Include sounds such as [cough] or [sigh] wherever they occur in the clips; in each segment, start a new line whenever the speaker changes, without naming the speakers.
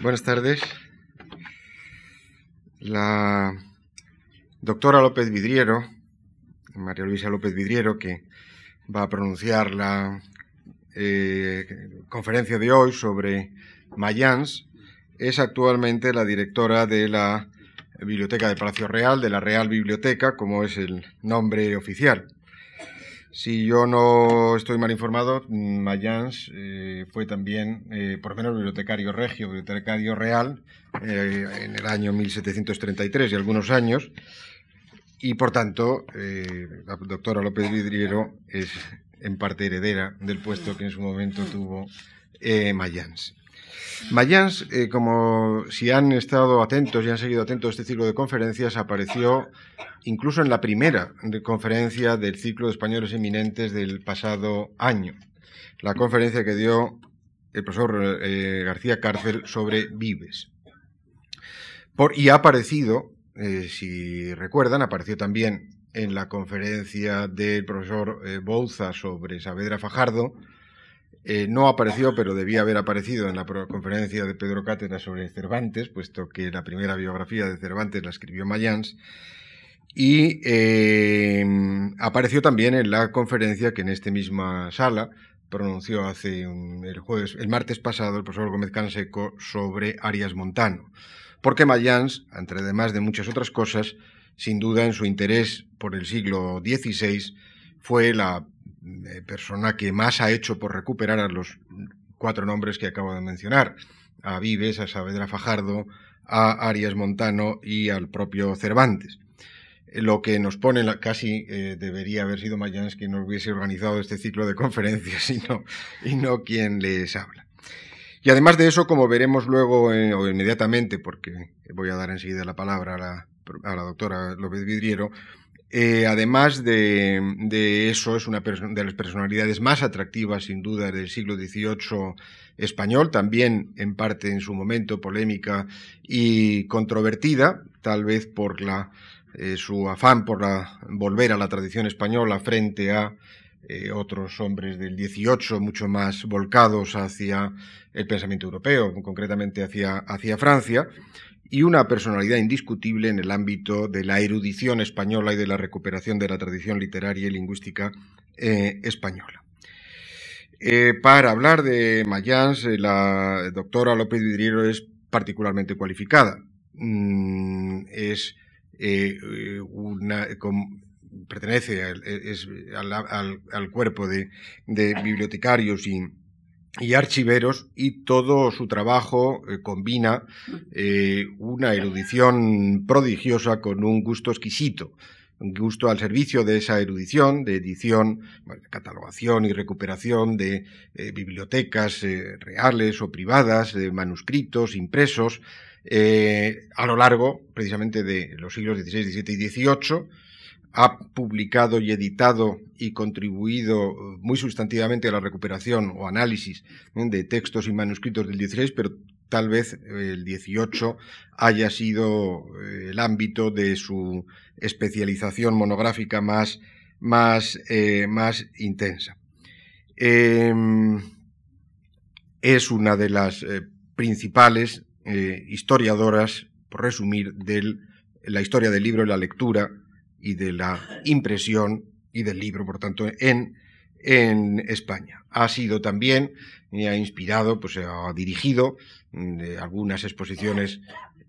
Buenas tardes. La doctora López Vidriero, María Luisa López Vidriero, que va a pronunciar la eh, conferencia de hoy sobre Mayans, es actualmente la directora de la Biblioteca de Palacio Real, de la Real Biblioteca, como es el nombre oficial. Si yo no estoy mal informado, Mayans eh, fue también, eh, por lo menos, bibliotecario regio, bibliotecario real, eh, en el año 1733 y algunos años, y por tanto, la doctora López Vidriero es en parte heredera del puesto que en su momento tuvo Mayans. Mayans, eh, como si han estado atentos y han seguido atentos este ciclo de conferencias, apareció incluso en la primera conferencia del ciclo de españoles eminentes del pasado año, la conferencia que dio el profesor eh, García Cárcel sobre Vives. y ha aparecido, eh, si recuerdan, apareció también en la conferencia del profesor Bouza sobre Saavedra Fajardo, eh, no apareció, pero debía haber aparecido en la conferencia de Pedro Cátedra sobre Cervantes, puesto que la primera biografía de Cervantes la escribió Mayans. Y em, apareció también en la conferencia que en esta misma sala pronunció hace el jueves, el martes pasado, el profesor Gómez Canseco sobre Arias Montano. Porque Mayans, entre además de muchas otras cosas, sin duda en su interés por el siglo XVI, fue la persona que más ha hecho por recuperar a los cuatro nombres que acabo de mencionar, a Vives, a Saavedra Fajardo, a Arias Montano y al propio Cervantes. Eh, lo que nos pone, casi eh, debería haber sido Mayans quien nos hubiese organizado este ciclo de [laughs] conferencias y no, y no quien les habla. Y además de eso, como veremos luego o inmediatamente, porque voy a dar enseguida la palabra a la, a la doctora López Vidriero, eh, además de, eso, es una de las personalidades más atractivas, sin duda, del siglo XVIII español, también en parte en su momento polémica y controvertida, tal vez por la, eh, su afán por la, volver a la tradición española frente a eh, otros hombres del XVIII mucho más volcados hacia el pensamiento europeo, concretamente hacia, hacia Francia y una personalidad indiscutible en el ámbito de la erudición española y de la recuperación de la tradición literaria y lingüística eh, española. Eh, para hablar de Mayans, eh, la doctora López Vidriero es particularmente cualificada. Mm, es pertenece al, cuerpo de, de bibliotecarios y y archiveros y todo su trabajo eh, combina eh, una erudición prodigiosa con un gusto exquisito, un gusto al servicio de esa erudición, de edición, catalogación y recuperación de eh, bibliotecas reales o privadas, de manuscritos impresos, a lo largo precisamente de los siglos XVI, XVII y XVIII, ha publicado y editado y contribuido eh, muy sustantivamente a la recuperación o análisis de textos y manuscritos del XVI, pero tal vez eh, el XVIII haya sido eh, el ámbito de su especialización monográfica más, más, más intensa. Em, es una de las principales historiadoras, por resumir, de la historia del libro y la lectura y de la impresión y del libro, por tanto, en, España. Ha sido también, y ha inspirado, pues ha dirigido mm, algunas exposiciones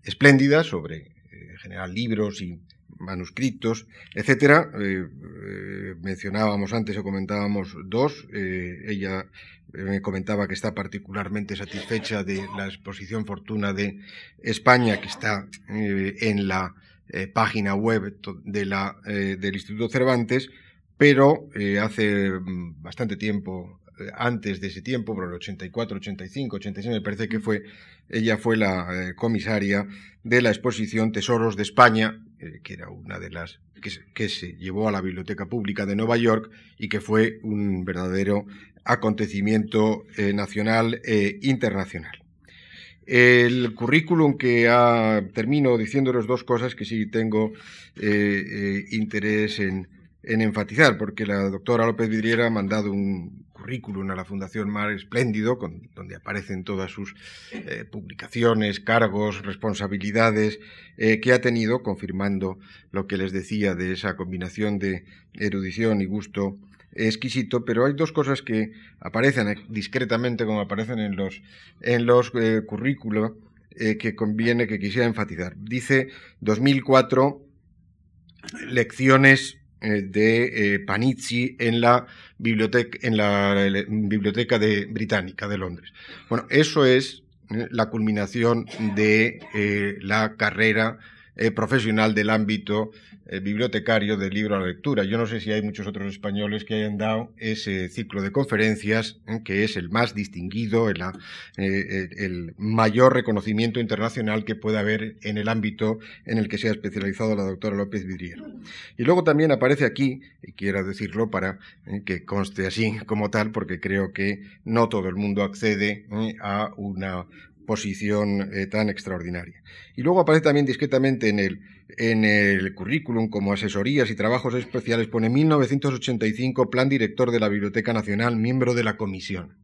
espléndidas sobre, eh, en general, libros y manuscritos, etcétera. Eh, eh, mencionábamos antes o comentábamos dos. ella me comentaba que está particularmente satisfecha de la exposición Fortuna de España, que está en la eh, página web de la, eh, del Instituto Cervantes, pero eh, hace mm, bastante tiempo, antes de ese tiempo, por el 84, 85, 86, me parece que fue, ella fue la comisaria de la exposición Tesoros de España, que era una de las que, que se llevó a la Biblioteca Pública de Nueva York y que fue un verdadero acontecimiento nacional e internacional. El currículum que ha, termino diciéndoles dos cosas que sí tengo eh, eh, interés en, en enfatizar, porque la doctora López Vidriera ha mandado un currículum a la Fundación Mar Espléndido, donde aparecen todas sus eh, publicaciones, cargos, responsabilidades que ha tenido, confirmando lo que les decía de esa combinación de erudición y gusto exquisito, pero hay dos cosas que aparecen discretamente, como aparecen en los, en los eh, currículos, que conviene que quisiera enfatizar. Dice 2004 lecciones eh, de eh, Panizzi en la biblioteca, en la, biblioteca de, británica de Londres. Bueno, eso es eh, la culminación de la carrera profesional del ámbito eh, bibliotecario del libro a la lectura. Yo no sé si hay muchos otros españoles que hayan dado ese ciclo de conferencias, ¿eh? que es el más distinguido, el, eh, mayor reconocimiento internacional que puede haber en el ámbito en el que se ha especializado la doctora López Vidriera. Y luego también aparece aquí, y quiero decirlo para que conste así como tal, porque creo que no todo el mundo accede a una posición tan extraordinaria. Y luego aparece también discretamente en el en el currículum como asesorías y trabajos especiales pone 1985 Plan Director de la Biblioteca Nacional, miembro de la comisión.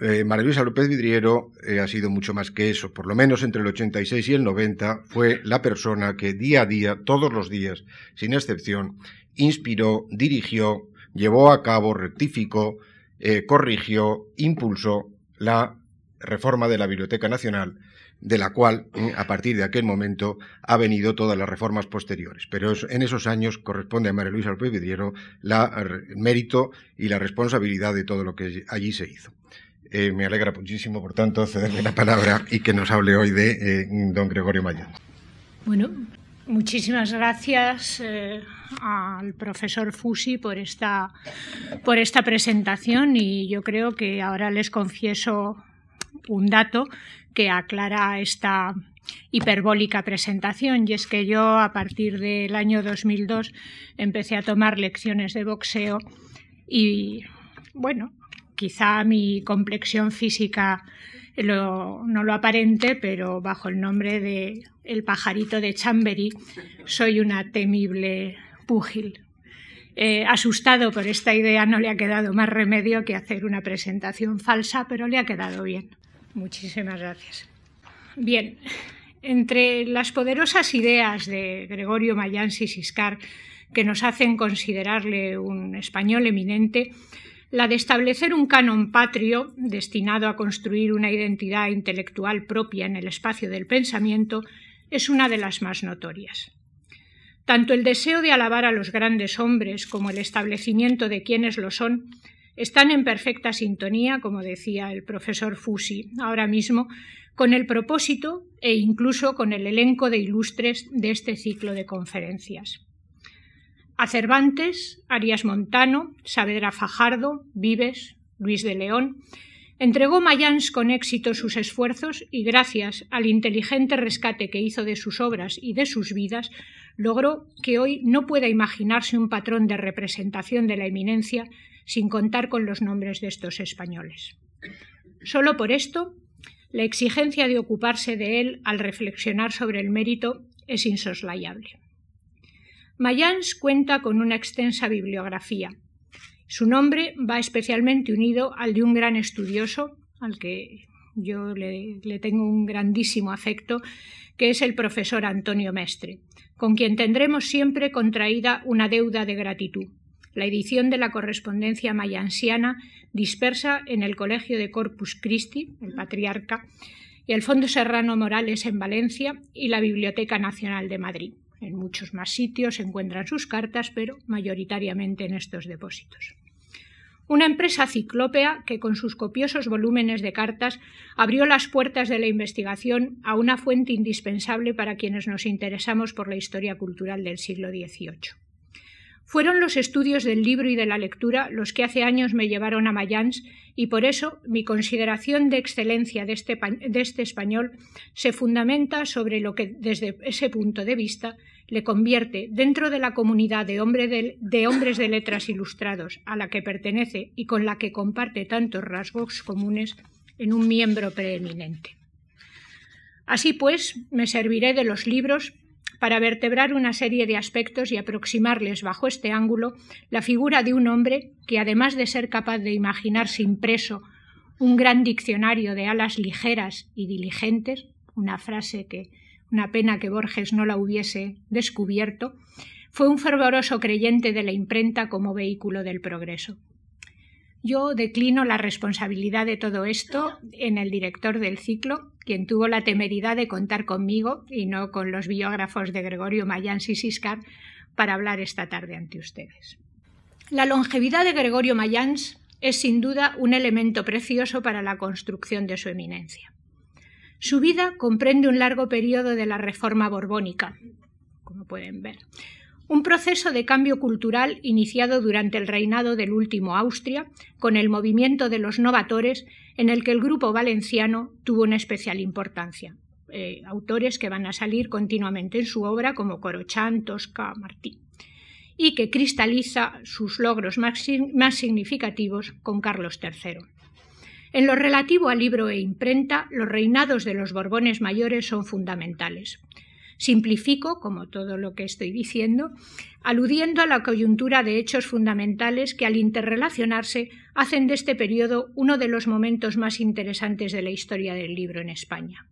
Eh, María Luisa López Vidriero eh, ha sido mucho más que eso, por lo menos entre el 86 y el 90 fue la persona que día a día, todos los días, sin excepción, inspiró, dirigió, llevó a cabo, rectificó, eh, corrigió, impulsó la reforma de la Biblioteca Nacional de la cual, eh, a partir de aquel momento, ha venido todas las reformas posteriores. Pero en esos años corresponde a María Luisa López Vidriero el mérito y la responsabilidad de todo lo que allí se hizo. Eh, me alegra muchísimo, por tanto, cederle la palabra y que nos hable hoy de eh, don Gregorio Mayán.
Bueno, muchísimas gracias al profesor Fusi por esta, por esta presentación y yo creo que ahora les confieso un dato que aclara esta hiperbólica presentación y es que yo a partir del año 2002 empecé a tomar lecciones de boxeo y bueno, quizá mi complexión física no lo aparente, pero bajo el nombre de el pajarito de Chambery soy una temible púgil. Asustado por esta idea no le ha quedado más remedio que hacer una presentación falsa, pero le ha quedado bien. Muchísimas gracias. Bien, entre las poderosas ideas de Gregorio Mayans y Siscar que nos hacen considerarle un español eminente, la de establecer un canon patrio destinado a construir una identidad intelectual propia en el espacio del pensamiento es una de las más notorias. Tanto el deseo de alabar a los grandes hombres como el establecimiento de quienes lo son están en perfecta sintonía, como decía el profesor Fusi ahora mismo, con el propósito e incluso con el elenco de ilustres de este ciclo de conferencias. A Cervantes, Arias Montano, Saavedra Fajardo, Vives, Luis de León, entregó Mayans con éxito sus esfuerzos y gracias al inteligente rescate que hizo de sus obras y de sus vidas, logró que hoy no pueda imaginarse un patrón de representación de la eminencia sin contar con los nombres de estos españoles. Solo por esto, la exigencia de ocuparse de él al reflexionar sobre el mérito es insoslayable. Mayans cuenta con una extensa bibliografía. Su nombre va especialmente unido al de un gran estudioso, al que yo le, tengo un grandísimo afecto, que es el profesor Antonio Mestre, con quien tendremos siempre contraída una deuda de gratitud la edición de la correspondencia mayansiana dispersa en el Colegio de Corpus Christi, el Patriarca, y el Fondo Serrano Morales en Valencia y la Biblioteca Nacional de Madrid. En muchos más sitios se encuentran sus cartas, pero mayoritariamente en estos depósitos. Una empresa ciclópea que con sus copiosos volúmenes de cartas abrió las puertas de la investigación a una fuente indispensable para quienes nos interesamos por la historia cultural del siglo XVIII. Fueron los estudios del libro y de la lectura los que hace años me llevaron a Mayans y por eso mi consideración de excelencia de este, de este español se fundamenta sobre lo que desde ese punto de vista le convierte dentro de la comunidad de, hombres de letras ilustrados a la que pertenece y con la que comparte tantos rasgos comunes en un miembro preeminente. Así pues, me serviré de los libros para vertebrar una serie de aspectos y aproximarles bajo este ángulo la figura de un hombre que, además de ser capaz de imaginarse impreso un gran diccionario de alas ligeras y diligentes, una frase que una pena que Borges no la hubiese descubierto, fue un fervoroso creyente de la imprenta como vehículo del progreso. Yo declino la responsabilidad de todo esto en el director del ciclo, quien tuvo la temeridad de contar conmigo y no con los biógrafos de Gregorio Mayans y Siscar para hablar esta tarde ante ustedes. La longevidad de Gregorio Mayans es sin duda un elemento precioso para la construcción de su eminencia. Su vida comprende un largo periodo de la Reforma Borbónica, como pueden ver, un proceso de cambio cultural iniciado durante el reinado del último Austria, con el movimiento de los novatores, en el que el grupo valenciano tuvo una especial importancia. Eh, autores que van a salir continuamente en su obra, como Corochán, Tosca, Martí, y que cristaliza sus logros más, más significativos con Carlos III. En lo relativo al libro e imprenta, los reinados de los Borbones mayores son fundamentales. Simplifico, como todo lo que estoy diciendo, aludiendo a la coyuntura de hechos fundamentales que al interrelacionarse hacen de este periodo uno de los momentos más interesantes de la historia del libro en España.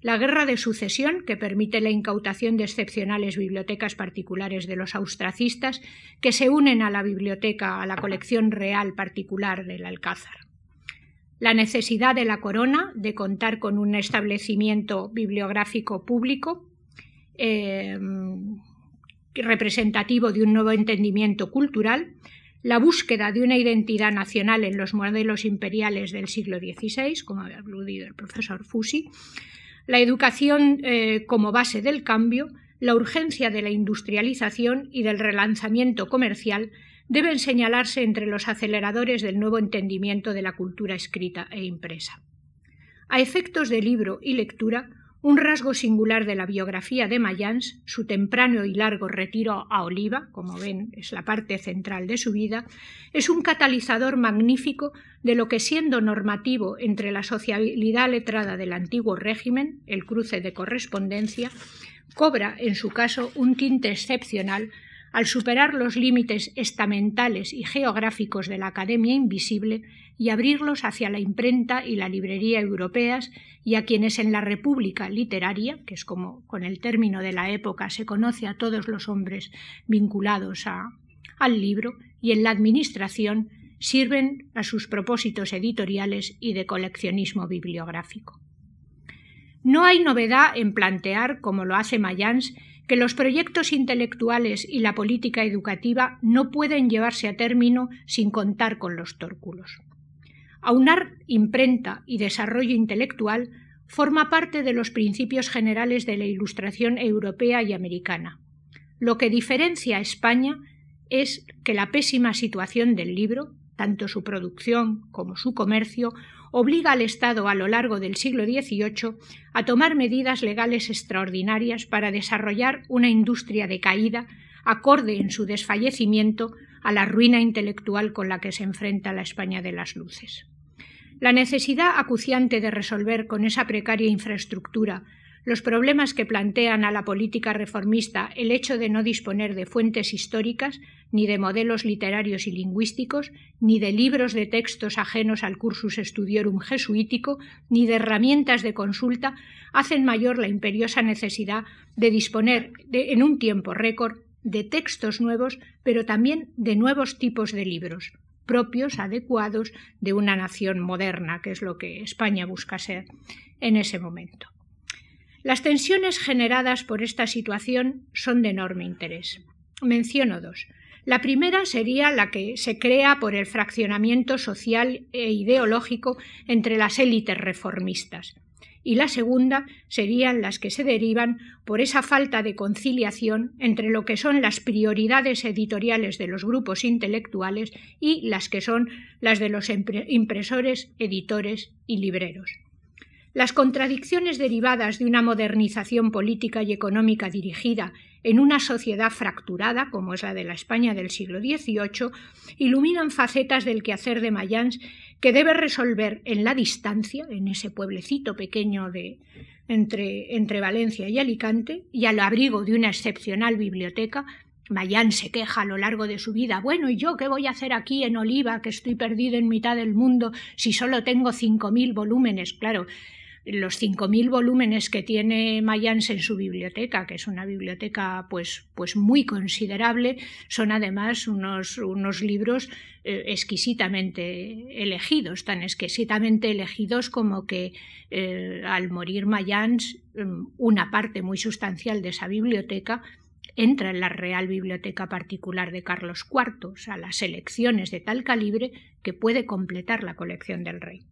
La guerra de sucesión, que permite la incautación de excepcionales bibliotecas particulares de los austracistas que se unen a la biblioteca, a la colección real particular del Alcázar la necesidad de la corona de contar con un establecimiento bibliográfico público eh, representativo de un nuevo entendimiento cultural, la búsqueda de una identidad nacional en los modelos imperiales del siglo XVI, como ha aludido el profesor Fusi, la educación eh, como base del cambio, la urgencia de la industrialización y del relanzamiento comercial deben señalarse entre los aceleradores del nuevo entendimiento de la cultura escrita e impresa. A efectos de libro y lectura, un rasgo singular de la biografía de Mayans, su temprano y largo retiro a Oliva, como ven es la parte central de su vida, es un catalizador magnífico de lo que siendo normativo entre la sociabilidad letrada del antiguo régimen, el cruce de correspondencia, cobra en su caso un tinte excepcional al superar los límites estamentales y geográficos de la Academia Invisible y abrirlos hacia la imprenta y la librería europeas y a quienes en la República Literaria, que es como con el término de la época se conoce a todos los hombres vinculados a, al libro, y en la Administración sirven a sus propósitos editoriales y de coleccionismo bibliográfico. No hay novedad en plantear, como lo hace Mayans, que los proyectos intelectuales y la política educativa no pueden llevarse a término sin contar con los tórculos. Aunar imprenta y desarrollo intelectual forma parte de los principios generales de la Ilustración europea y americana. Lo que diferencia a España es que la pésima situación del libro, tanto su producción como su comercio, obliga al Estado a lo largo del siglo XVIII a tomar medidas legales extraordinarias para desarrollar una industria de caída acorde en su desfallecimiento a la ruina intelectual con la que se enfrenta la España de las luces. La necesidad acuciante de resolver con esa precaria infraestructura los problemas que plantean a la política reformista el hecho de no disponer de fuentes históricas, ni de modelos literarios y lingüísticos, ni de libros de textos ajenos al cursus studiorum jesuítico, ni de herramientas de consulta, hacen mayor la imperiosa necesidad de disponer en un tiempo récord de textos nuevos, pero también de nuevos tipos de libros, propios, adecuados de una nación moderna, que es lo que España busca ser en ese momento. Las tensiones generadas por esta situación son de enorme interés. Menciono dos. La primera sería la que se crea por el fraccionamiento social e ideológico entre las élites reformistas. Y la segunda serían las que se derivan por esa falta de conciliación entre lo que son las prioridades editoriales de los grupos intelectuales y las que son las de los impresores, editores y libreros. Las contradicciones derivadas de una modernización política y económica dirigida en una sociedad fracturada, como es la de la España del siglo XVIII, iluminan facetas del quehacer de Mayans que debe resolver en la distancia, en ese pueblecito pequeño de, entre, entre Valencia y Alicante, y al abrigo de una excepcional biblioteca, Mayán se queja a lo largo de su vida. Bueno, ¿y yo qué voy a hacer aquí en Oliva, que estoy perdido en mitad del mundo, si solo tengo cinco mil volúmenes? Claro, los 5.000 volúmenes que tiene Mayans en su biblioteca, que es una biblioteca pues, pues muy considerable, son además unos, unos libros eh, exquisitamente elegidos, tan exquisitamente elegidos como que eh, al morir Mayans, mm, una parte muy sustancial de esa biblioteca entra en la Real Biblioteca Particular de Carlos IV, o sea, las selecciones de tal calibre que puede completar la colección del rey.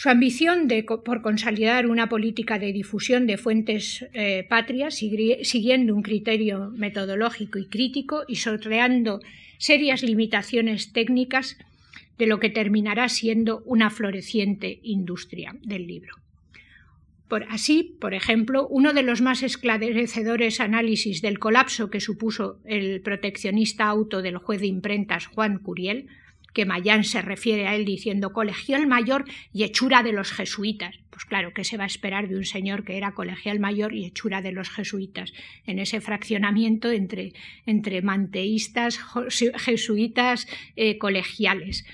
Su ambición por consolidar una política de difusión de fuentes eh, patrias, siguiendo un criterio metodológico y crítico y sorteando serias limitaciones técnicas de lo que terminará siendo una floreciente industria del libro. Así, por ejemplo, uno de los más esclarecedores análisis del colapso que supuso el proteccionista auto del juez de imprentas Juan Curiel que Mayán se refiere a él diciendo colegial mayor y hechura de los jesuitas. Pues claro, ¿qué se va a esperar de un señor que era colegial mayor y hechura de los jesuitas? En ese fraccionamiento entre, entre manteístas, jesuitas, eh, colegiales.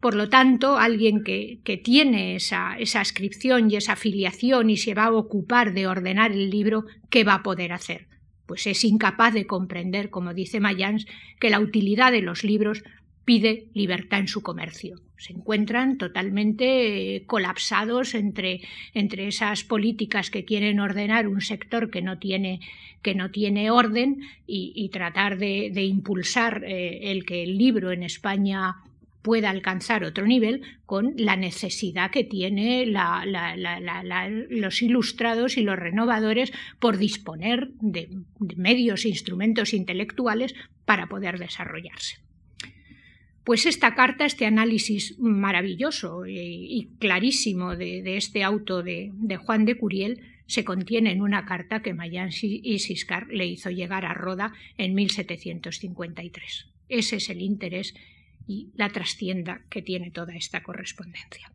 Por lo tanto, alguien que, que tiene esa, esa ascripción y esa afiliación y se va a ocupar de ordenar el libro, ¿qué va a poder hacer? Pues es incapaz de comprender, como dice Mayans, que la utilidad de los libros pide libertad en su comercio. Se encuentran totalmente eh, colapsados entre, entre, esas políticas que quieren ordenar un sector que no tiene, que no tiene orden y, tratar de, impulsar eh, el que el libro en España pueda alcanzar otro nivel con la necesidad que tienen los ilustrados y los renovadores por disponer de medios e instrumentos intelectuales para poder desarrollarse. Pues esta carta, este análisis maravilloso y, clarísimo de, este auto de, Juan de Curiel, se contiene en una carta que Mayans y Siscar le hizo llegar a Roda en 1753. Ese es el interés y la trastienda que tiene toda esta correspondencia.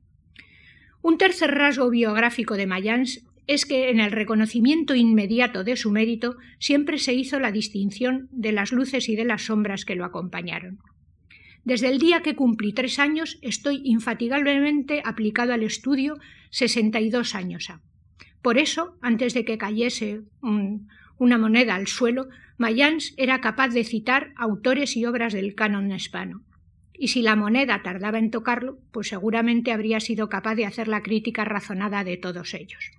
Un tercer rasgo biográfico de Mayans es que en el reconocimiento inmediato de su mérito siempre se hizo la distinción de las luces y de las sombras que lo acompañaron. Desde el día que cumplí tres años estoy infatigablemente aplicado al estudio 62 años ha. Por eso, antes de que cayese una moneda al suelo, Mayans era capaz de citar autores y obras del canon hispano. Y si la moneda tardaba en tocarlo, pues seguramente habría sido capaz de hacer la crítica razonada de todos ellos.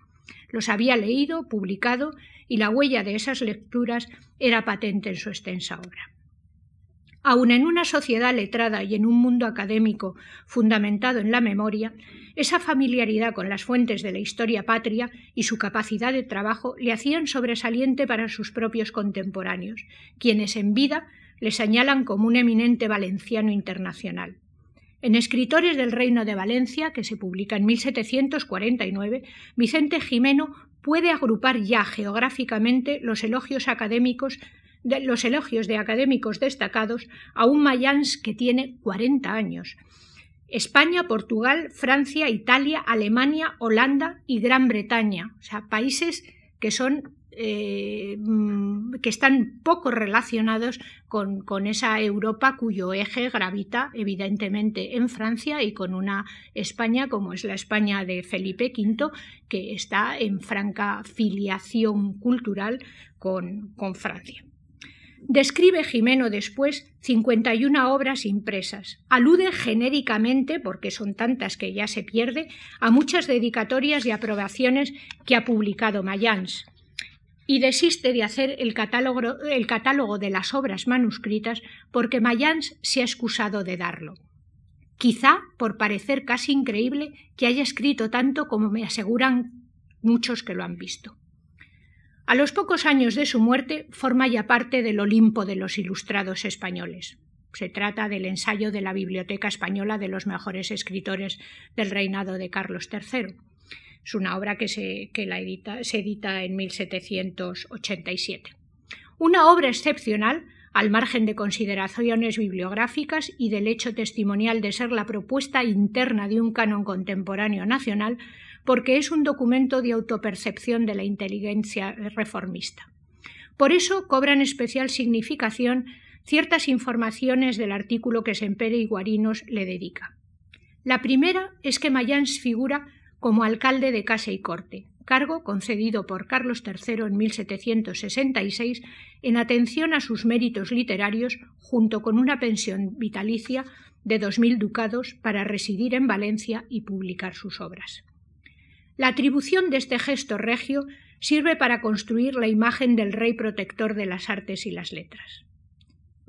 Los había leído, publicado, y la huella de esas lecturas era patente en su extensa obra. Aun en una sociedad letrada y en un mundo académico fundamentado en la memoria, esa familiaridad con las fuentes de la historia patria y su capacidad de trabajo le hacían sobresaliente para sus propios contemporáneos, quienes en vida le señalan como un eminente valenciano internacional. En Escritores del Reino de Valencia, que se publica en 1749, Vicente Jimeno puede agrupar ya geográficamente los elogios académicos los elogios de académicos destacados a un Mayans que tiene 40 años. España, Portugal, Francia, Italia, Alemania, Holanda y Gran Bretaña, o sea, países que son eh, mm, que están poco relacionados con, con, esa Europa cuyo eje gravita evidentemente en Francia y con una España como es la España de Felipe V, que está en franca filiación cultural con, con Francia. Describe Jimeno después 51 obras impresas. Alude genéricamente, porque son tantas que ya se pierde, a muchas dedicatorias y aprobaciones que ha publicado Mayans y desiste de hacer el catálogo, el catálogo de las obras manuscritas porque Mayans se ha excusado de darlo. Quizá por parecer casi increíble que haya escrito tanto como me aseguran muchos que lo han visto. A los pocos años de su muerte forma ya parte del Olimpo de los ilustrados españoles. Se trata del ensayo de la Biblioteca Española de los mejores escritores del reinado de Carlos III. Es una obra que se, se edita en 1787. Una obra excepcional, al margen de consideraciones bibliográficas y del hecho testimonial de ser la propuesta interna de un canon contemporáneo nacional, porque es un documento de autopercepción de la inteligencia reformista. Por eso cobran especial significación ciertas informaciones del artículo que Sempere y Guarinos le dedica. La primera es que Mayans figura como alcalde de Casa y Corte, cargo concedido por Carlos III en 1766 en atención a sus méritos literarios, junto con una pensión vitalicia de dos mil ducados para residir en Valencia y publicar sus obras. La atribución de este gesto regio sirve para construir la imagen del rey protector de las artes y las letras.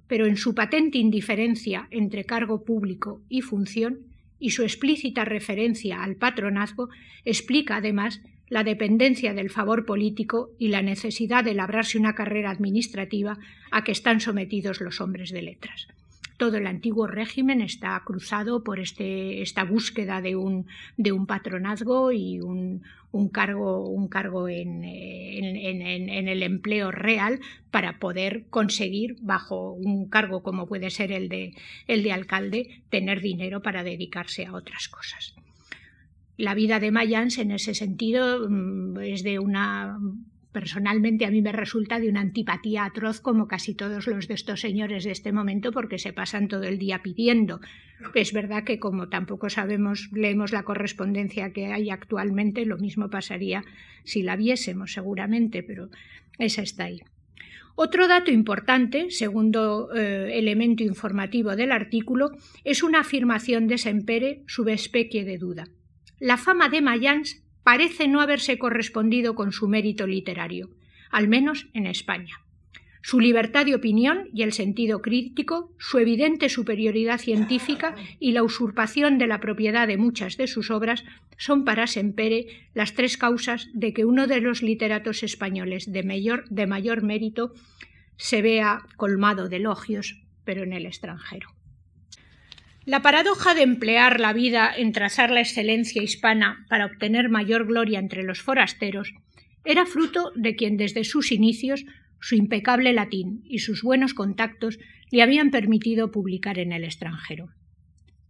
Pero en su patente indiferencia entre cargo público y función, y su explícita referencia al patronazgo explica además la dependencia del favor político y la necesidad de labrarse una carrera administrativa a que están sometidos los hombres de letras. Todo el antiguo régimen está cruzado por este, esta búsqueda de un, patronazgo y un, cargo, un cargo en, en, el empleo real para poder conseguir, bajo un cargo como puede ser el de, el de alcalde, tener dinero para dedicarse a otras cosas. La vida de Mayans en ese sentido mm, es de una personalmente a mí me resulta de una antipatía atroz como casi todos los de estos señores de este momento porque se pasan todo el día pidiendo. Es verdad que como tampoco sabemos, leemos la correspondencia que hay actualmente, lo mismo pasaría si la viésemos seguramente, pero esa está ahí. Otro dato importante, segundo eh, elemento informativo del artículo, es una afirmación de Sempere sub especie de duda. La fama de Mayans parece no haberse correspondido con su mérito literario, al menos en España. Su libertad de opinión y el sentido crítico, su evidente superioridad científica y la usurpación de la propiedad de muchas de sus obras son para Sempere las tres causas de que uno de los literatos españoles de mayor, de mayor mérito se vea colmado de elogios, pero en el extranjero. La paradoja de emplear la vida en trazar la excelencia hispana para obtener mayor gloria entre los forasteros era fruto de quien desde sus inicios su impecable latín y sus buenos contactos le habían permitido publicar en el extranjero.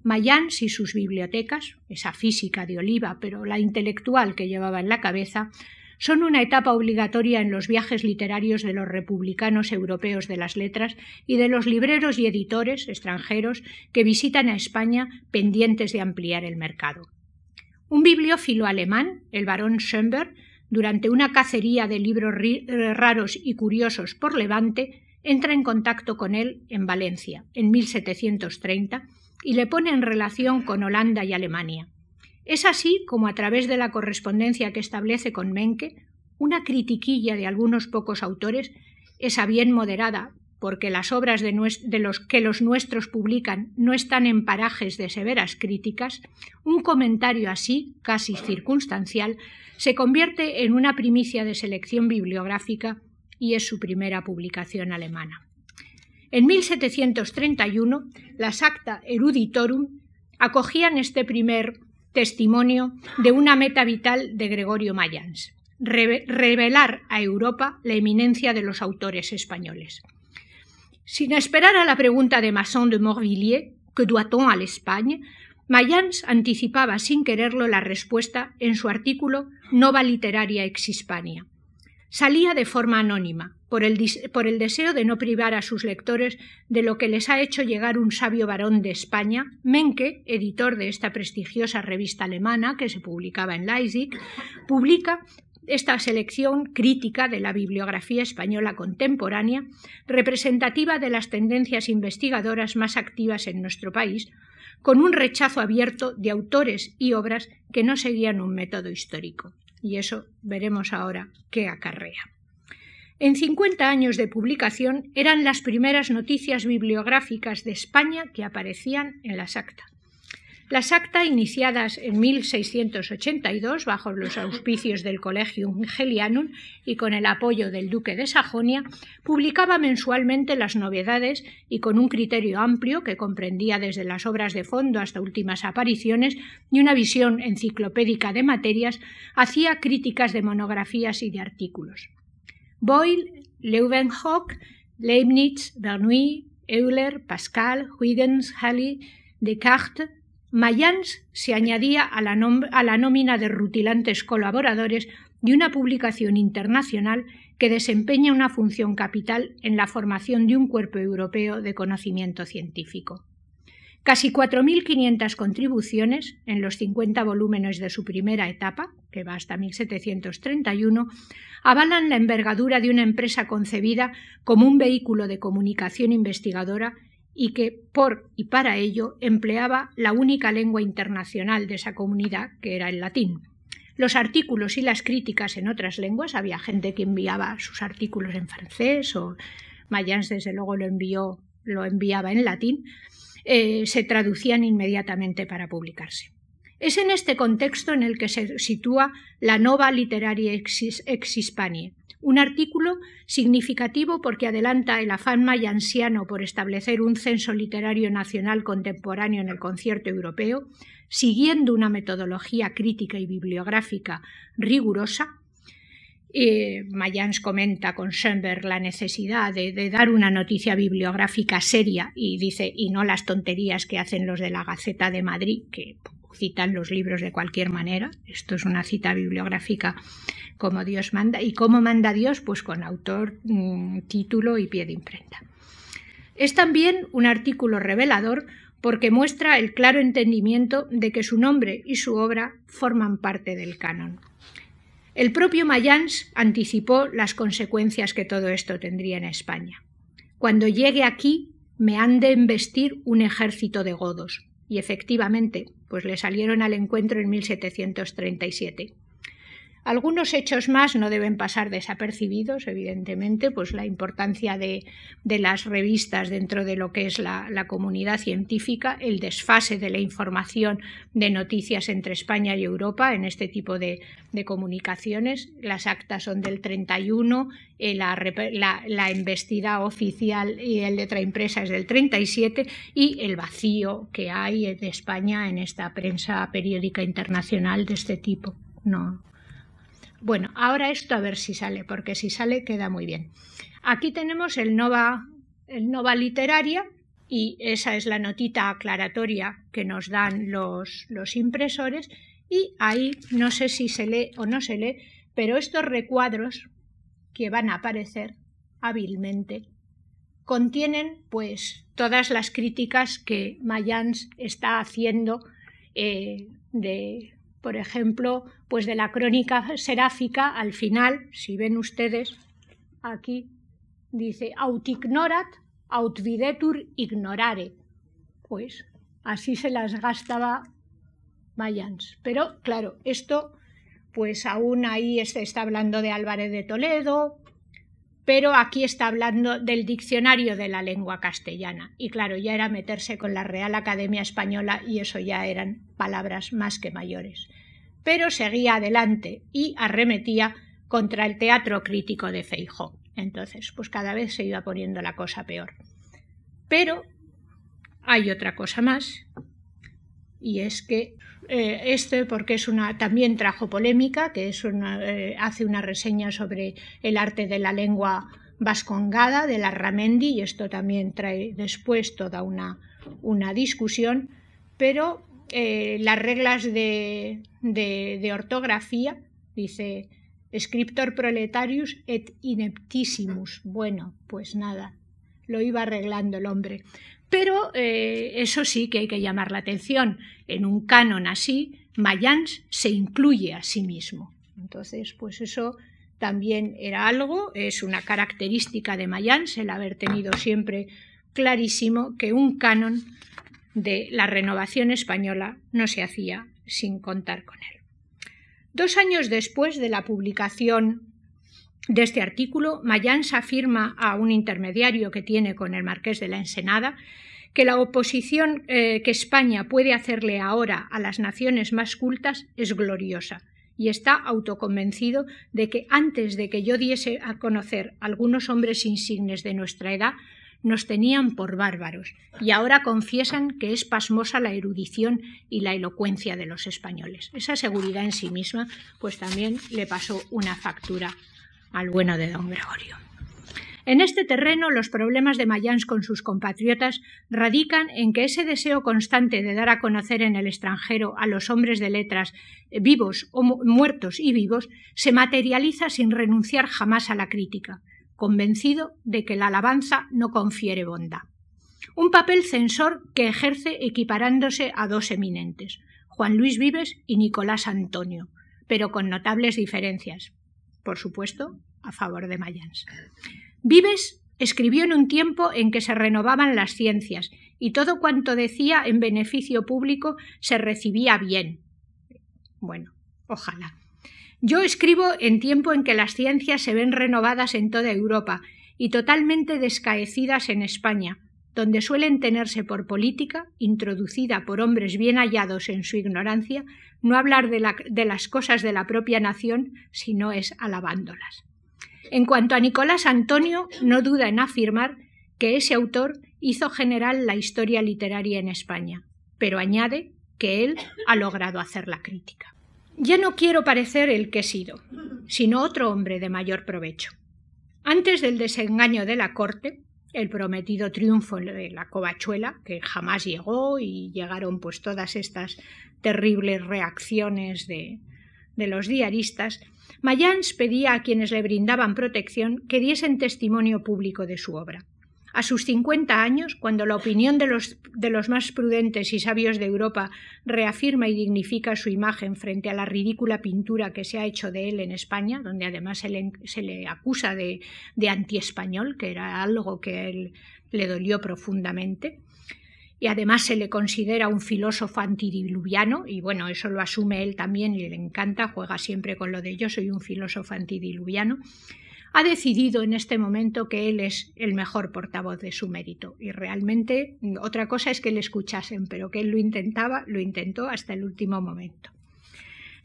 Mayans y sus bibliotecas, esa física de Oliva, pero la intelectual que llevaba en la cabeza, son una etapa obligatoria en los viajes literarios de los republicanos europeos de las letras y de los libreros y editores extranjeros que visitan a España pendientes de ampliar el mercado. Un bibliófilo alemán, el barón Schönberg, durante una cacería de libros raros y curiosos por Levante, entra en contacto con él en Valencia, en 1730, y le pone en relación con Holanda y Alemania. Es así como a través de la correspondencia que establece con Menke, una critiquilla de algunos pocos autores, esa bien moderada, porque las obras de, los que los nuestros publican no están en parajes de severas críticas, un comentario así, casi circunstancial, se convierte en una primicia de selección bibliográfica y es su primera publicación alemana. En 1731, las Acta Eruditorum acogían este primer testimonio de una meta vital de Gregorio Mayans, revelar a Europa la eminencia de los autores españoles. Sin esperar a la pregunta de Masson de Morvilliers, ¿que doit-on à l'Espagne?, Mayans anticipaba sin quererlo la respuesta en su artículo Nova Literaria ex Hispania. Salía de forma anónima, por el, deseo de no privar a sus lectores de lo que les ha hecho llegar un sabio varón de España, Menke, editor de esta prestigiosa revista alemana que se publicaba en Leipzig, publica esta selección crítica de la bibliografía española contemporánea, representativa de las tendencias investigadoras más activas en nuestro país, con un rechazo abierto de autores y obras que no seguían un método histórico. Y eso veremos ahora qué acarrea. En 50 años de publicación eran las primeras noticias bibliográficas de España que aparecían en las actas. Las actas iniciadas en 1682 bajo los auspicios del Collegium Hegelianum y con el apoyo del duque de Sajonia, publicaba mensualmente las novedades y con un criterio amplio que comprendía desde las obras de fondo hasta últimas apariciones y una visión enciclopédica de materias, hacía críticas de monografías y de artículos. Boyle, Leuwenhoek, Leibniz, Bernoulli, Euler, Pascal, Huygens, Halley, Descartes, Mayans se añadía a la, a la nómina de rutilantes colaboradores de una publicación internacional que desempeña una función capital en la formación de un cuerpo europeo de conocimiento científico. Casi 4.500 contribuciones en los 50 volúmenes de su primera etapa, que va hasta 1731, avalan la envergadura de una empresa concebida como un vehículo de comunicación investigadora y que por y para ello empleaba la única lengua internacional de esa comunidad, que era el latín. Los artículos y las críticas en otras lenguas, había gente que enviaba sus artículos en francés o Mayans desde luego lo envió, lo enviaba en latín, eh, se traducían inmediatamente para publicarse. Es en este contexto en el que se sitúa la Nova Literaria ex, Hispanie, un artículo significativo porque adelanta el afán mayansiano por establecer un censo literario nacional contemporáneo en el concierto europeo, siguiendo una metodología crítica y bibliográfica rigurosa. Eh, Mayans comenta con Schoenberg la necesidad de, dar una noticia bibliográfica seria y dice, y no las tonterías que hacen los de la Gaceta de Madrid, que citan los libros de cualquier manera. Esto es una cita bibliográfica como Dios manda. ¿Y cómo manda Dios? Pues con autor, mm, título y pie de imprenta. Es también un artículo revelador porque muestra el claro entendimiento de que su nombre y su obra forman parte del canon. El propio Mayans anticipó las consecuencias que todo esto tendría en España. Cuando llegue aquí, me han de embestir un ejército de godos. Y efectivamente, pues le salieron al encuentro en 1737. Algunos hechos más no deben pasar desapercibidos, evidentemente, pues la importancia de, las revistas dentro de lo que es la, comunidad científica, el desfase de la información de noticias entre España y Europa en este tipo de, comunicaciones. Las actas son del 31, eh, la, la, embestida oficial y el letra impresa es del 37 y el vacío que hay de España en esta prensa periódica internacional de este tipo. No, bueno, ahora esto a ver si sale, porque si sale queda muy bien. Aquí tenemos el Nova, el Nova Literaria y esa es la notita aclaratoria que nos dan los, los impresores y ahí no sé si se lee o no se lee, pero estos recuadros que van a aparecer hábilmente contienen pues todas las críticas que Mayans está haciendo eh, de por ejemplo, pues de la crónica seráfica, al final, si ven ustedes, aquí dice aut ignorat, aut videtur ignorare. Pues así se las gastaba Mayans. Pero claro, esto, pues aún ahí se está hablando de Álvarez de Toledo, pero aquí está hablando del diccionario de la lengua castellana. Y claro, ya era meterse con la Real Academia Española y eso ya eran palabras más que mayores pero seguía adelante y arremetía contra el teatro crítico de Feijó. Entonces, pues cada vez se iba poniendo la cosa peor. Pero hay otra cosa más, y es que eh, este, porque es una, también trajo polémica, que es una, eh, hace una reseña sobre el arte de la lengua vascongada de la Ramendi, y esto también trae después toda una, una discusión, pero eh, las reglas de, de, ortografía, dice scriptor proletarius et ineptissimus. Bueno, pues nada, lo iba arreglando el hombre. Pero eh, eso sí que hay que llamar la atención. En un canon así, Mayans se incluye a sí mismo. Entonces, pues eso también era algo, es una característica de Mayans el haber tenido siempre clarísimo que un canon de la renovación española no se hacía sin contar con él. Dos años después de la publicación de este artículo, Mayans afirma a un intermediario que tiene con el marqués de la Ensenada que la oposición eh, que España puede hacerle ahora a las naciones más cultas es gloriosa y está autoconvencido de que antes de que yo diese a conocer algunos hombres insignes de nuestra edad, nos tenían por bárbaros y ahora confiesan que es pasmosa la erudición y la elocuencia de los españoles. Esa seguridad en sí misma pues también le pasó una factura al bueno de don Gregorio. En este terreno, los problemas de Mayans con sus compatriotas radican en que ese deseo constante de dar a conocer en el extranjero a los hombres de letras eh, vivos o muertos y vivos se materializa sin renunciar jamás a la crítica, convencido de que la alabanza no confiere bondad. Un papel censor que ejerce equiparándose a dos eminentes, Juan Luis Vives y Nicolás Antonio, pero con notables diferencias. Por supuesto, a favor de Mayans. Vives escribió en un tiempo en que se renovaban las ciencias y todo cuanto decía en beneficio público se recibía bien. Bueno, ojalá. Yo escribo en tiempo en que las ciencias se ven renovadas en toda Europa y totalmente descaecidas en España, donde suelen tenerse por política, introducida por hombres bien hallados en su ignorancia, no hablar de, las cosas de la propia nación, sino es alabándolas. En cuanto a Nicolás Antonio, no duda en afirmar que ese autor hizo general la historia literaria en España, pero añade que él ha logrado hacer la crítica. Ya no quiero parecer el que he sido, sino otro hombre de mayor provecho. Antes del desengaño de la corte, el prometido triunfo de la covachuela, que jamás llegó y llegaron pues todas estas terribles reacciones de, de los diaristas, Mayans pedía a quienes le brindaban protección que diesen testimonio público de su obra. A sus 50 años, cuando la opinión de los, de los, más prudentes y sabios de Europa reafirma y dignifica su imagen frente a la ridícula pintura que se ha hecho de él en España, donde además se le, se le acusa de, de antiespañol, que era algo que él le dolió profundamente, y además se le considera un filósofo antidiluviano, y bueno, eso lo asume él también y le encanta, juega siempre con lo de yo soy un filósofo antidiluviano, ha decidido en este momento que él es el mejor portavoz de su mérito. Y realmente otra cosa es que le escuchasen, pero que él lo intentaba, lo intentó hasta el último momento.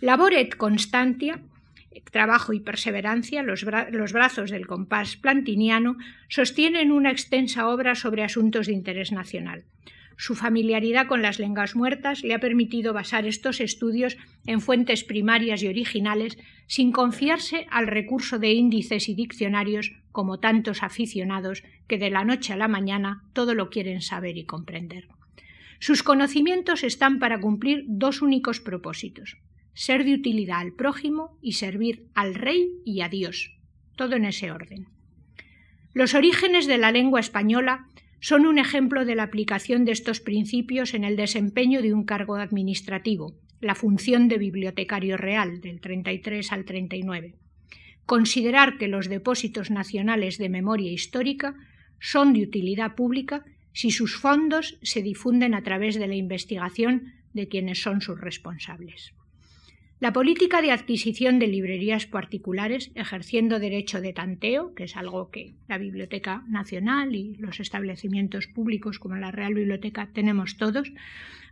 Labor et constantia, trabajo y perseverancia, los, los brazos del compás plantiniano, sostienen una extensa obra sobre asuntos de interés nacional. Su familiaridad con las lenguas muertas le ha permitido basar estos estudios en fuentes primarias y originales sin confiarse al recurso de índices y diccionarios como tantos aficionados que de la noche a la mañana todo lo quieren saber y comprender. Sus conocimientos están para cumplir dos únicos propósitos ser de utilidad al prójimo y servir al rey y a Dios, todo en ese orden. Los orígenes de la lengua española son un ejemplo de la aplicación de estos principios en el desempeño de un cargo administrativo, la función de bibliotecario real del 33 al 39. Considerar que los depósitos nacionales de memoria histórica son de utilidad pública si sus fondos se difunden a través de la investigación de quienes son sus responsables. La política de adquisición de librerías particulares, ejerciendo derecho de tanteo, que es algo que la Biblioteca Nacional y los establecimientos públicos como la Real Biblioteca tenemos todos,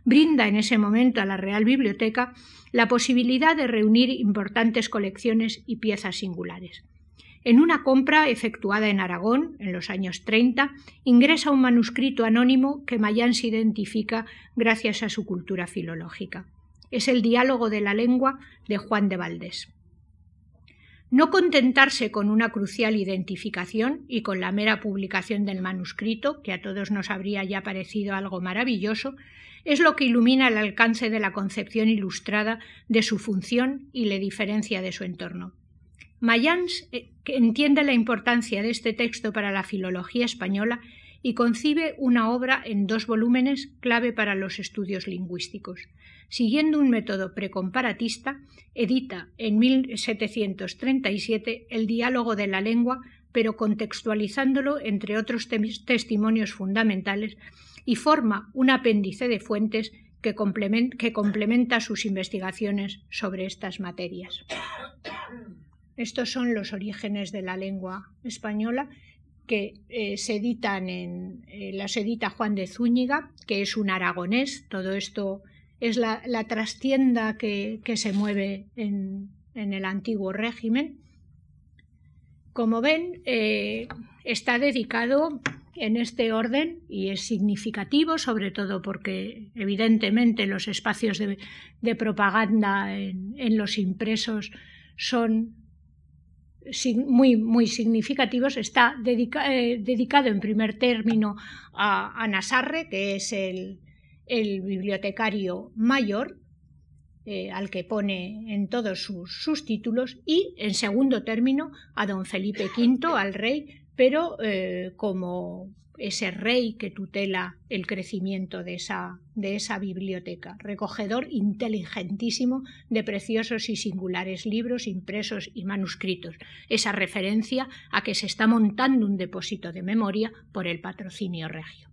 brinda en ese momento a la Real Biblioteca la posibilidad de reunir importantes colecciones y piezas singulares. En una compra efectuada en Aragón en los años 30, ingresa un manuscrito anónimo que Mayans identifica gracias a su cultura filológica es el diálogo de la lengua de Juan de Valdés. No contentarse con una crucial identificación y con la mera publicación del manuscrito, que a todos nos habría ya parecido algo maravilloso, es lo que ilumina el alcance de la concepción ilustrada de su función y le diferencia de su entorno. Mayans eh, entiende la importancia de este texto para la filología española y concibe una obra en dos volúmenes clave para los estudios lingüísticos siguiendo un método precomparatista, edita en 1737 el diálogo de la lengua, pero contextualizándolo entre otros testimonios fundamentales, y forma un apéndice de fuentes que, complementa sus investigaciones sobre estas materias. Estos son los orígenes de la lengua española que eh, se editan en, eh, las edita Juan de Zúñiga, que es un aragonés. Todo esto es la, trastienda que, se mueve en, el antiguo régimen. Como ven, eh, está dedicado en este orden y es significativo, sobre todo porque evidentemente los espacios de, propaganda en, los impresos son muy, muy significativos. Está eh, dedicado en primer término a, Nasarre, que es el, bibliotecario mayor, eh, al que pone en todos sus, títulos, y en segundo término a don Felipe V, al rey, pero eh, como ese rey que tutela el crecimiento de esa, de esa biblioteca, recogedor inteligentísimo de preciosos y singulares libros impresos y manuscritos, esa referencia a que se está montando un depósito de memoria por el patrocinio regio.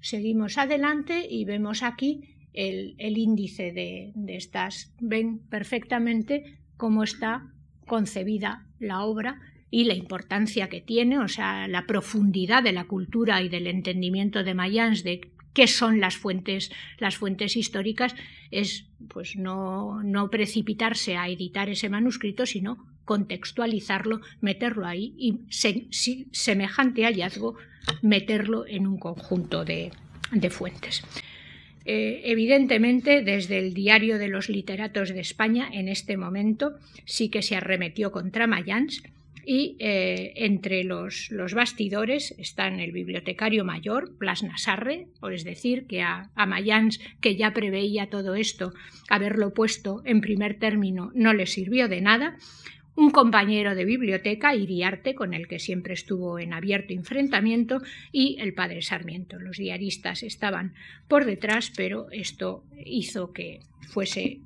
Seguimos adelante y vemos aquí el, índice de, de estas. Ven perfectamente cómo está concebida la obra y la importancia que tiene, o sea, la profundidad de la cultura y del entendimiento de Mayans de qué son las fuentes, las fuentes históricas, es pues no, precipitarse a editar ese manuscrito, sino contextualizarlo, meterlo ahí y semejante hallazgo meterlo en un conjunto de, fuentes. Eh, evidentemente, desde el Diario de los Literatos de España, en este momento, sí que se arremetió contra Mayans, y eh, entre los, bastidores están el bibliotecario mayor, Plas Nasarre, o es decir, que a, a, Mayans, que ya preveía todo esto, haberlo puesto en primer término no le sirvió de nada, un compañero de biblioteca, Iriarte, con el que siempre estuvo en abierto enfrentamiento, y el padre Sarmiento. Los diaristas estaban por detrás, pero esto hizo que fuese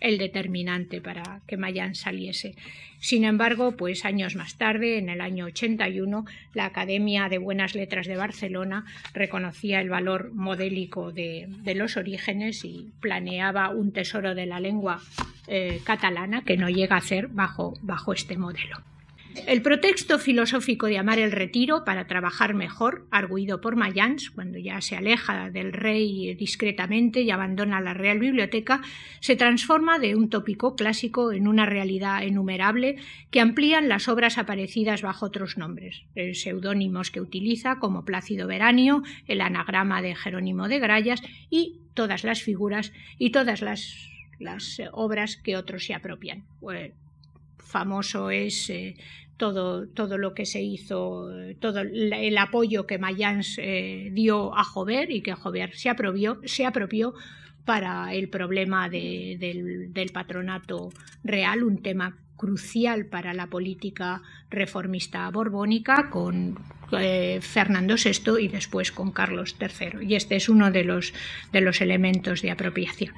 el determinante para que Mayán saliese. Sin embargo, pues años más tarde, en el año 81, la Academia de Buenas Letras de Barcelona reconocía el valor modélico de, los orígenes y planeaba un tesoro de la lengua eh, catalana que no llega a ser bajo este modelo. El pretexto filosófico de amar el retiro para trabajar mejor, arguido por Mayans, cuando ya se aleja del rey discretamente y abandona la Real Biblioteca, se transforma de un tópico clásico en una realidad enumerable que amplían las obras aparecidas bajo otros nombres, seudónimos que utiliza como Plácido Veranio, el anagrama de Jerónimo de Grayas y todas las figuras y todas las, obras que otros se apropian. Famoso es eh, todo, todo lo que se hizo, todo el apoyo que Mayans eh, dio a Jover y que Jover se apropió, se apropió para el problema del, patronato real, un tema crucial para la política reformista borbónica con eh, Fernando VI y después con Carlos III. Y este es uno de los, de los elementos de apropiación.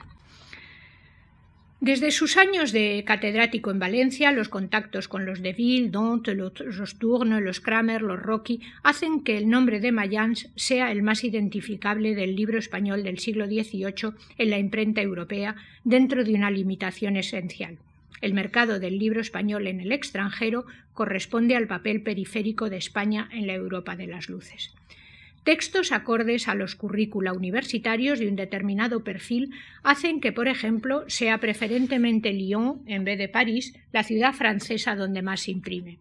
Desde sus años de catedrático en Valencia, los contactos con los de Ville, Dont, los Tourne, los Kramer, los Rocky, hacen que el nombre de Mayans sea el más identificable del libro español del siglo XVIII en la imprenta europea, dentro de una limitación esencial. El mercado del libro español en el extranjero corresponde al papel periférico de España en la Europa de las luces. Textos acordes a los currícula universitarios de un determinado perfil hacen que, por ejemplo, sea preferentemente Lyon, en vez de París, la ciudad francesa donde más se imprime.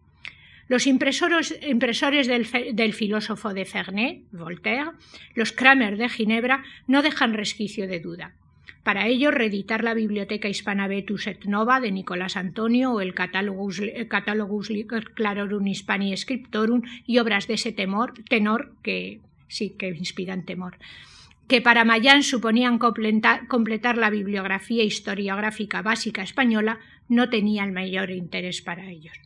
Los impresores, del, filósofo de Ferney, Voltaire, los Kramer de Ginebra, no dejan resquicio de duda. Para ello, reeditar la Biblioteca Hispana Vetus et Nova de Nicolás Antonio o el Catalogus, Clarorum Hispani Scriptorum y obras de ese temor, tenor que sí que inspiran temor, que para Mayán suponían completar, la bibliografía historiográfica básica española, no tenía el mayor interés para ellos.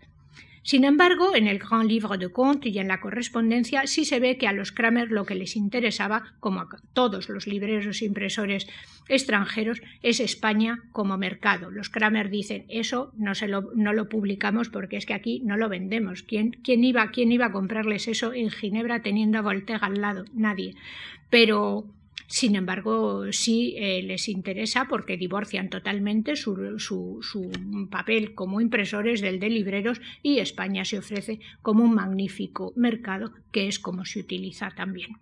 Sin embargo, en el Grand Livre de Contes y en la correspondencia sí se ve que a los Kramer lo que les interesaba, como a todos los libreros e impresores extranjeros, es España como mercado. Los Kramer dicen, eso no, se lo, no lo publicamos porque es que aquí no lo vendemos. ¿Quién, iba, ¿Quién iba a comprarles eso en Ginebra teniendo a Voltaire al lado? Nadie. Pero Sin embargo, sí eh, les interesa porque divorcian totalmente su, su, papel como impresores del de libreros y España se ofrece como un magnífico mercado que es como se utiliza también.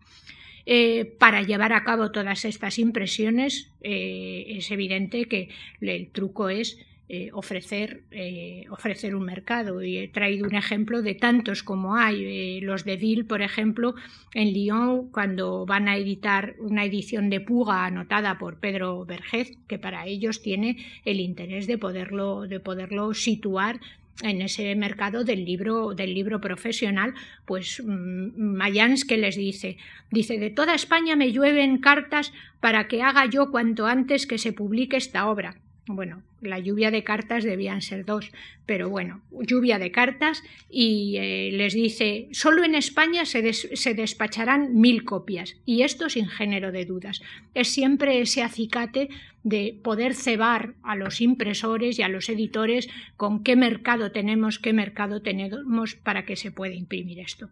Eh, para llevar a cabo todas estas impresiones eh, es evidente que el truco es eh, ofrecer, eh, ofrecer un mercado. Y he traído un ejemplo de tantos como hay. Eh, los de Ville, por ejemplo, en Lyon, cuando van a editar una edición de Puga anotada por Pedro Vergez, que para ellos tiene el interés de poderlo, de poderlo situar en ese mercado del libro, del libro profesional, pues mm, Mayans que les dice, dice, de toda España me llueven cartas para que haga yo cuanto antes que se publique esta obra. Bueno, la lluvia de cartas debían ser dos, pero bueno, lluvia de cartas y eh, les dice, solo en España se, se, despacharán mil copias y esto sin género de dudas. Es siempre ese acicate de poder cebar a los impresores y a los editores con qué mercado tenemos, qué mercado tenemos para que se pueda imprimir esto.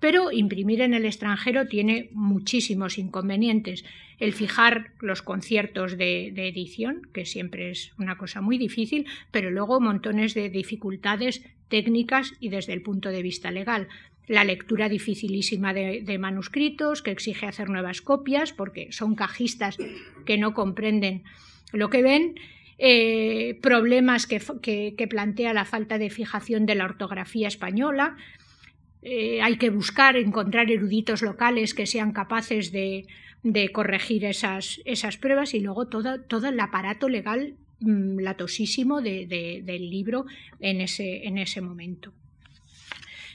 Pero imprimir en el extranjero tiene muchísimos inconvenientes. El fijar los conciertos de, edición, que siempre es una cosa muy difícil, pero luego montones de dificultades técnicas y desde el punto de vista legal la lectura dificilísima de, manuscritos, que exige hacer nuevas copias, porque son cajistas que no comprenden lo que ven, eh, problemas que, plantea la falta de fijación de la ortografía española, eh, hay que buscar, encontrar eruditos locales que sean capaces de, corregir esas, pruebas y luego todo, todo el aparato legal mm, latosísimo del libro en ese, en ese momento.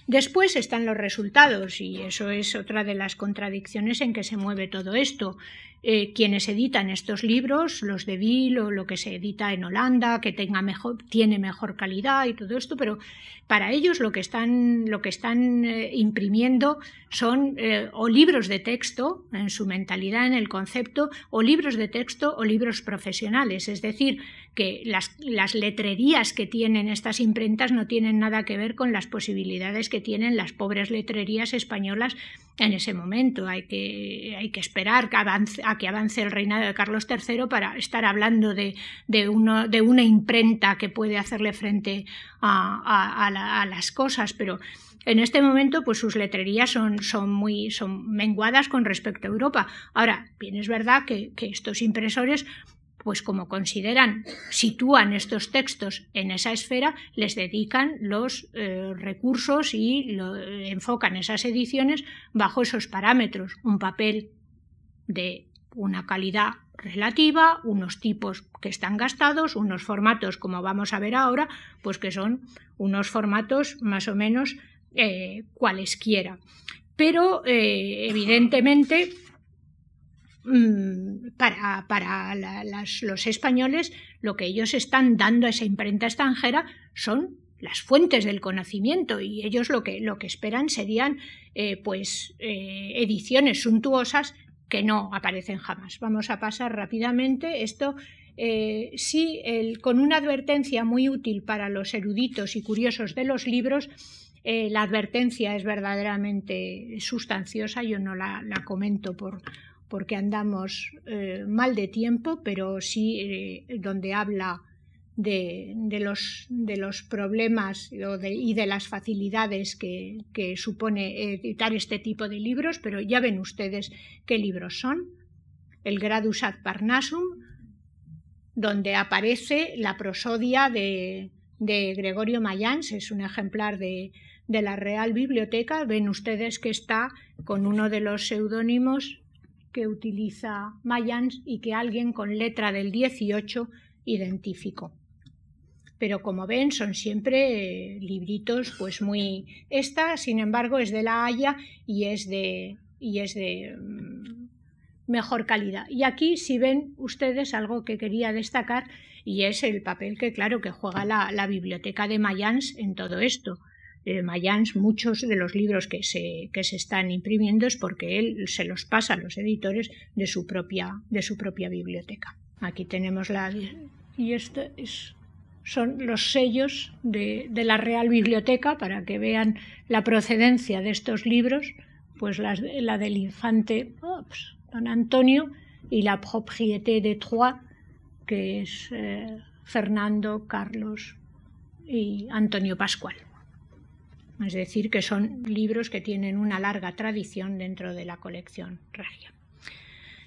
Después están los resultados y eso es otra de las contradicciones en que se mueve todo esto. Eh, quienes editan estos libros, los de Bill o lo que se edita en Holanda, que tenga mejor, tiene mejor calidad y todo esto, pero para ellos lo que están, lo que están eh, imprimiendo son eh, o libros de texto, en su mentalidad, en el concepto, o libros de texto o libros profesionales. Es decir, que las, las letrerías que tienen estas imprentas no tienen nada que ver con las posibilidades que tienen las pobres letrerías españolas en ese momento. Hay que, hay que esperar que avance, a que avance el reinado de Carlos III para estar hablando de, de, uno, de una imprenta que puede hacerle frente a, a, las cosas, pero en este momento, pues sus letrerías son, son, muy son menguadas con respecto a Europa. Ahora, bien es verdad que, estos impresores pues como consideran, sitúan estos textos en esa esfera, les dedican los eh, recursos y enfocan esas ediciones bajo esos parámetros. Un papel de una calidad relativa, unos tipos que están gastados, unos formatos, como vamos a ver ahora, pues que son unos formatos más o menos eh, cualesquiera. Pero, eh, evidentemente, Mm, para, para los españoles lo que ellos están dando a esa imprenta extranjera son las fuentes del conocimiento y ellos lo que, lo que esperan serían eh, pues ediciones suntuosas que no aparecen jamás. Vamos a pasar rápidamente esto. Eh, sí, con una advertencia muy útil para los eruditos y curiosos de los libros, la advertencia es verdaderamente sustanciosa, yo no la comento por, porque andamos eh, mal de tiempo, pero sí eh, donde habla de, los, de, los, problemas y de las facilidades que, supone editar este tipo de libros, pero ya ven ustedes qué libros son. El Gradus ad Parnassum, donde aparece la prosodia de, Gregorio Mayans, es un ejemplar de, de la Real Biblioteca. Ven ustedes que está con uno de los seudónimos que utiliza Mayans y que alguien con letra del 18 identificó. Pero como ven, son siempre eh, libritos pues muy... Esta, sin embargo, es de La Haya y es de, y es de mm, mejor calidad. Y aquí, si ven ustedes algo que quería destacar, y es el papel que, claro, que juega la, biblioteca de Mayans en todo esto eh, Mayans, muchos de los libros que se, que se están imprimiendo es porque él se los pasa a los editores de su propia, de su propia biblioteca. Aquí tenemos la... Y esto es, son los sellos de, de, la Real Biblioteca para que vean la procedencia de estos libros, pues la del infante... don Antonio, y La propriété de Troyes, que es eh, Fernando, Carlos y Antonio Pascual. Es decir, que son libros que tienen una larga tradición dentro de la colección regia.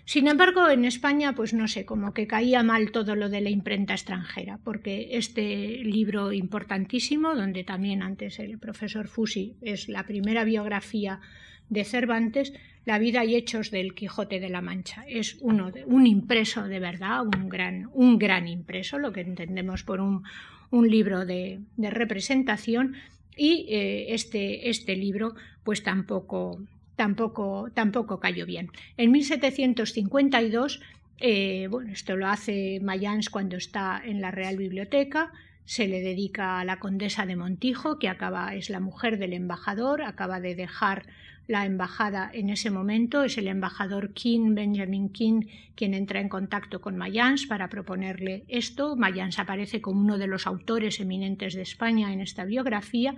Sin embargo, en España, pues no sé, como que caía mal todo lo de la imprenta extranjera, porque este libro importantísimo, donde también antes el profesor Fusi es la primera biografía de Cervantes, La vida y hechos del Quijote de la Mancha. Es uno de, un impreso de verdad, un gran, un gran impreso, lo que entendemos por un, libro de, representación, y eh, este, este libro pues tampoco tampoco, tampoco cayó bien. En 1752, eh, bueno, esto lo hace Mayans cuando está en la Real Biblioteca, se le dedica a la condesa de Montijo, que acaba, es la mujer del embajador, acaba de dejar la embajada en ese momento, es el embajador King, Benjamin King, quien entra en contacto con Mayans para proponerle esto. Mayans aparece como uno de los autores eminentes de España en esta biografía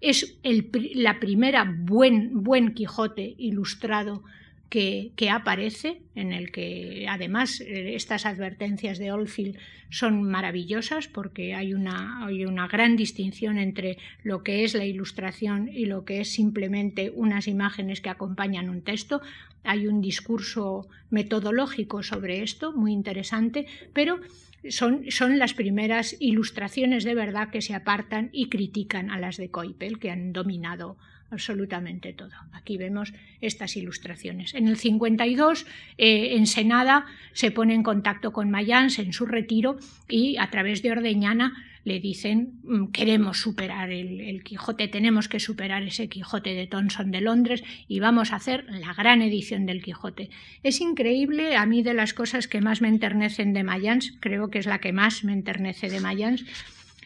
es la primera buen, buen Quijote ilustrado que, que, aparece, en el que además eh, estas advertencias de Oldfield son maravillosas porque hay una, hay una gran distinción entre lo que es la ilustración y lo que es simplemente unas imágenes que acompañan un texto. Hay un discurso metodológico sobre esto muy interesante, pero son, son, las primeras ilustraciones de verdad que se apartan y critican a las de Coipel, que han dominado absolutamente todo. Aquí vemos estas ilustraciones. En el 52, eh, Ensenada se pone en contacto con Mayans en su retiro y a través de Ordeñana le dicen mm, queremos superar el, Quijote, tenemos que superar ese Quijote de Thomson de Londres y vamos a hacer la gran edición del Quijote. Es increíble, a mí de las cosas que más me enternecen de Mayans, creo que es la que más me enternece de Mayans,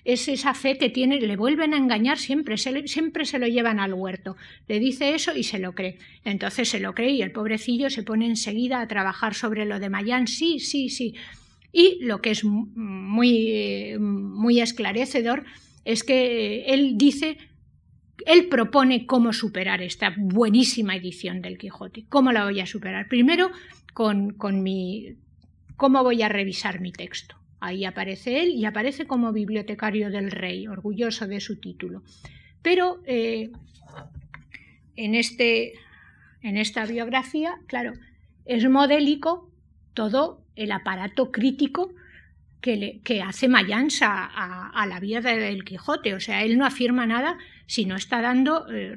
es esa fe que tiene, le vuelven a engañar siempre, siempre se lo llevan al huerto. Le dice eso y se lo cree. Entonces se lo cree y el pobrecillo se pone enseguida a trabajar sobre lo de Mayans, sí, sí, sí. Y lo que es muy, muy esclarecedor es que él dice, él propone cómo superar esta buenísima edición del Quijote. ¿Cómo la voy a superar? Primero, con, con mi, cómo voy a revisar mi texto. Ahí aparece él y aparece como bibliotecario del rey, orgulloso de su título. Pero eh, en, este, en esta biografía, claro, es modélico todo el aparato crítico que, hace Mayans a, la vida del Quijote. O sea, él no afirma nada, sino está dando eh,